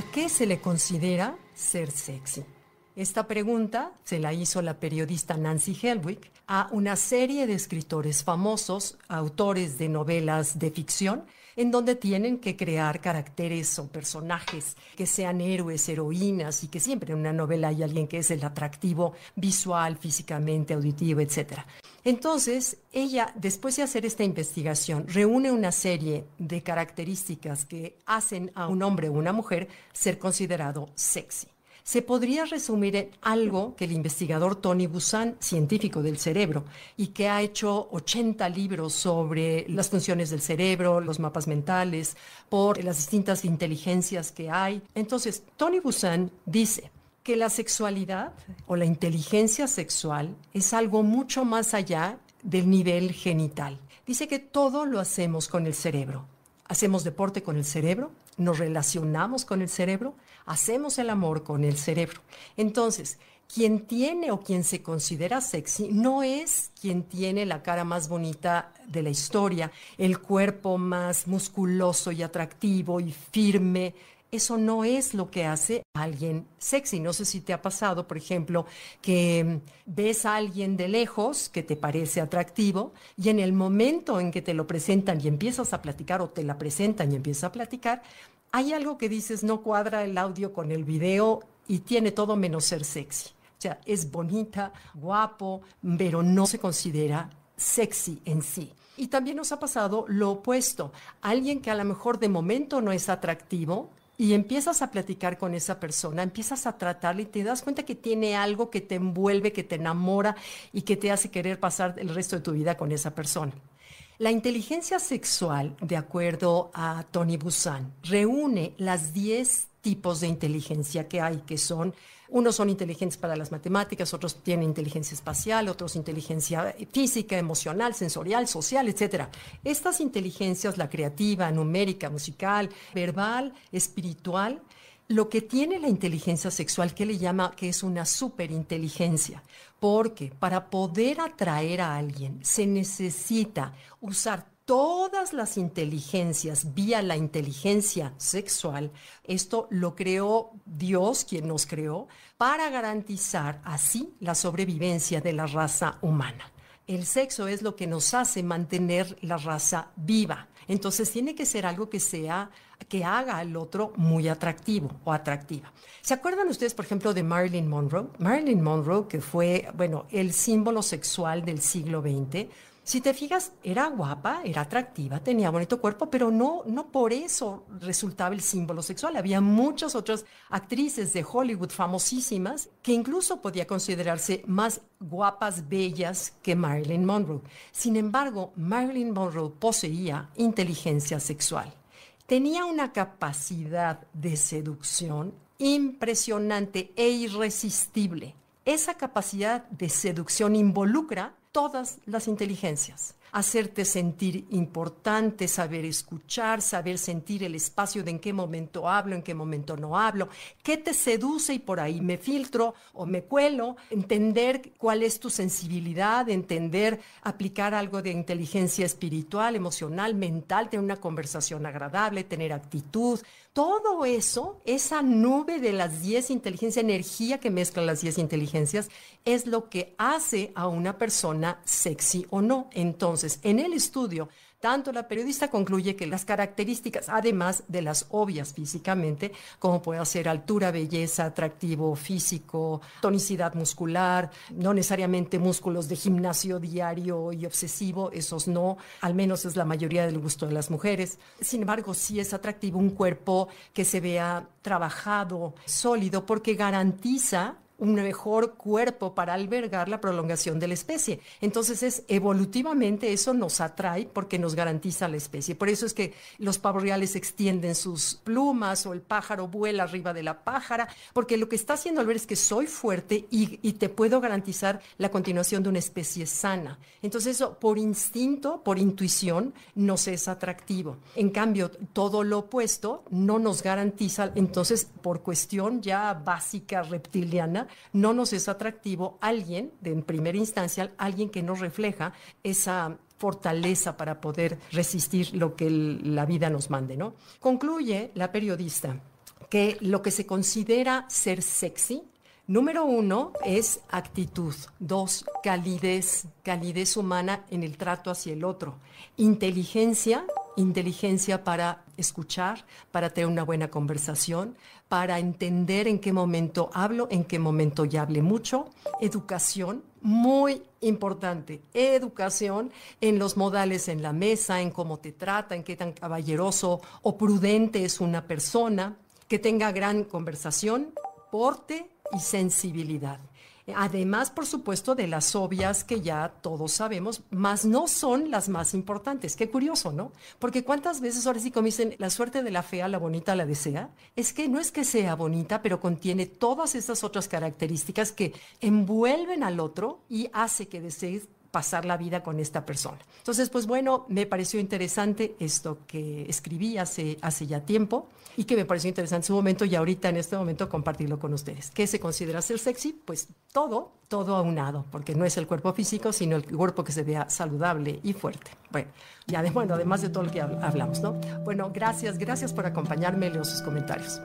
¿A qué se le considera ser sexy? Esta pregunta se la hizo la periodista Nancy Helwig a una serie de escritores famosos, autores de novelas de ficción, en donde tienen que crear caracteres o personajes que sean héroes, heroínas y que siempre en una novela hay alguien que es el atractivo visual, físicamente, auditivo, etc. Entonces, ella, después de hacer esta investigación, reúne una serie de características que hacen a un hombre o una mujer ser considerado sexy se podría resumir en algo que el investigador Tony Busan, científico del cerebro, y que ha hecho 80 libros sobre las funciones del cerebro, los mapas mentales, por las distintas inteligencias que hay. Entonces, Tony Busan dice que la sexualidad o la inteligencia sexual es algo mucho más allá del nivel genital. Dice que todo lo hacemos con el cerebro. Hacemos deporte con el cerebro, nos relacionamos con el cerebro, hacemos el amor con el cerebro. Entonces, quien tiene o quien se considera sexy no es quien tiene la cara más bonita de la historia, el cuerpo más musculoso y atractivo y firme. Eso no es lo que hace a alguien sexy. No sé si te ha pasado, por ejemplo, que ves a alguien de lejos que te parece atractivo y en el momento en que te lo presentan y empiezas a platicar o te la presentan y empiezas a platicar, hay algo que dices no cuadra el audio con el video y tiene todo menos ser sexy. O sea, es bonita, guapo, pero no se considera sexy en sí. Y también nos ha pasado lo opuesto. Alguien que a lo mejor de momento no es atractivo, y empiezas a platicar con esa persona, empiezas a tratarle y te das cuenta que tiene algo que te envuelve, que te enamora y que te hace querer pasar el resto de tu vida con esa persona. La inteligencia sexual, de acuerdo a Tony Busan, reúne las 10 tipos de inteligencia que hay, que son, unos son inteligentes para las matemáticas, otros tienen inteligencia espacial, otros inteligencia física, emocional, sensorial, social, etc. Estas inteligencias, la creativa, numérica, musical, verbal, espiritual, lo que tiene la inteligencia sexual, que le llama que es una superinteligencia, porque para poder atraer a alguien se necesita usar todas las inteligencias vía la inteligencia sexual. Esto lo creó Dios, quien nos creó, para garantizar así la sobrevivencia de la raza humana. El sexo es lo que nos hace mantener la raza viva. Entonces tiene que ser algo que sea que haga al otro muy atractivo o atractiva. ¿Se acuerdan ustedes, por ejemplo, de Marilyn Monroe? Marilyn Monroe, que fue, bueno, el símbolo sexual del siglo XX, si te fijas, era guapa, era atractiva, tenía bonito cuerpo, pero no, no por eso resultaba el símbolo sexual. Había muchas otras actrices de Hollywood famosísimas que incluso podía considerarse más guapas, bellas que Marilyn Monroe. Sin embargo, Marilyn Monroe poseía inteligencia sexual. Tenía una capacidad de seducción impresionante e irresistible. Esa capacidad de seducción involucra todas las inteligencias hacerte sentir importante, saber escuchar, saber sentir el espacio de en qué momento hablo, en qué momento no hablo, qué te seduce y por ahí me filtro o me cuelo, entender cuál es tu sensibilidad, entender, aplicar algo de inteligencia espiritual, emocional, mental, tener una conversación agradable, tener actitud. Todo eso, esa nube de las 10 inteligencias, energía que mezcla las 10 inteligencias, es lo que hace a una persona sexy o no. Entonces, entonces, en el estudio, tanto la periodista concluye que las características, además de las obvias físicamente, como puede ser altura, belleza, atractivo físico, tonicidad muscular, no necesariamente músculos de gimnasio diario y obsesivo, esos no, al menos es la mayoría del gusto de las mujeres. Sin embargo, sí es atractivo un cuerpo que se vea trabajado, sólido, porque garantiza un mejor cuerpo para albergar la prolongación de la especie. Entonces es evolutivamente eso nos atrae porque nos garantiza la especie. Por eso es que los pavos reales extienden sus plumas o el pájaro vuela arriba de la pájara, porque lo que está haciendo al ver es que soy fuerte y, y te puedo garantizar la continuación de una especie sana. Entonces eso por instinto, por intuición, nos es atractivo. En cambio, todo lo opuesto no nos garantiza, entonces por cuestión ya básica reptiliana, no nos es atractivo alguien, de, en primera instancia, alguien que nos refleja esa fortaleza para poder resistir lo que la vida nos mande, ¿no? Concluye la periodista que lo que se considera ser sexy, número uno es actitud, dos, calidez, calidez humana en el trato hacia el otro, inteligencia, inteligencia para escuchar, para tener una buena conversación, para entender en qué momento hablo, en qué momento ya hablé mucho, educación, muy importante, educación en los modales en la mesa, en cómo te trata, en qué tan caballeroso o prudente es una persona, que tenga gran conversación, porte y sensibilidad. Además, por supuesto, de las obvias que ya todos sabemos, más no son las más importantes. Qué curioso, ¿no? Porque cuántas veces ahora sí como dicen, la suerte de la fea, la bonita la desea. Es que no es que sea bonita, pero contiene todas esas otras características que envuelven al otro y hace que desees pasar la vida con esta persona. Entonces, pues bueno, me pareció interesante esto que escribí hace, hace ya tiempo y que me pareció interesante en su momento y ahorita en este momento compartirlo con ustedes. ¿Qué se considera ser sexy? Pues todo, todo aunado, porque no es el cuerpo físico, sino el cuerpo que se vea saludable y fuerte. Bueno, y además, bueno, además de todo lo que hablamos, ¿no? Bueno, gracias, gracias por acompañarme, leo sus comentarios.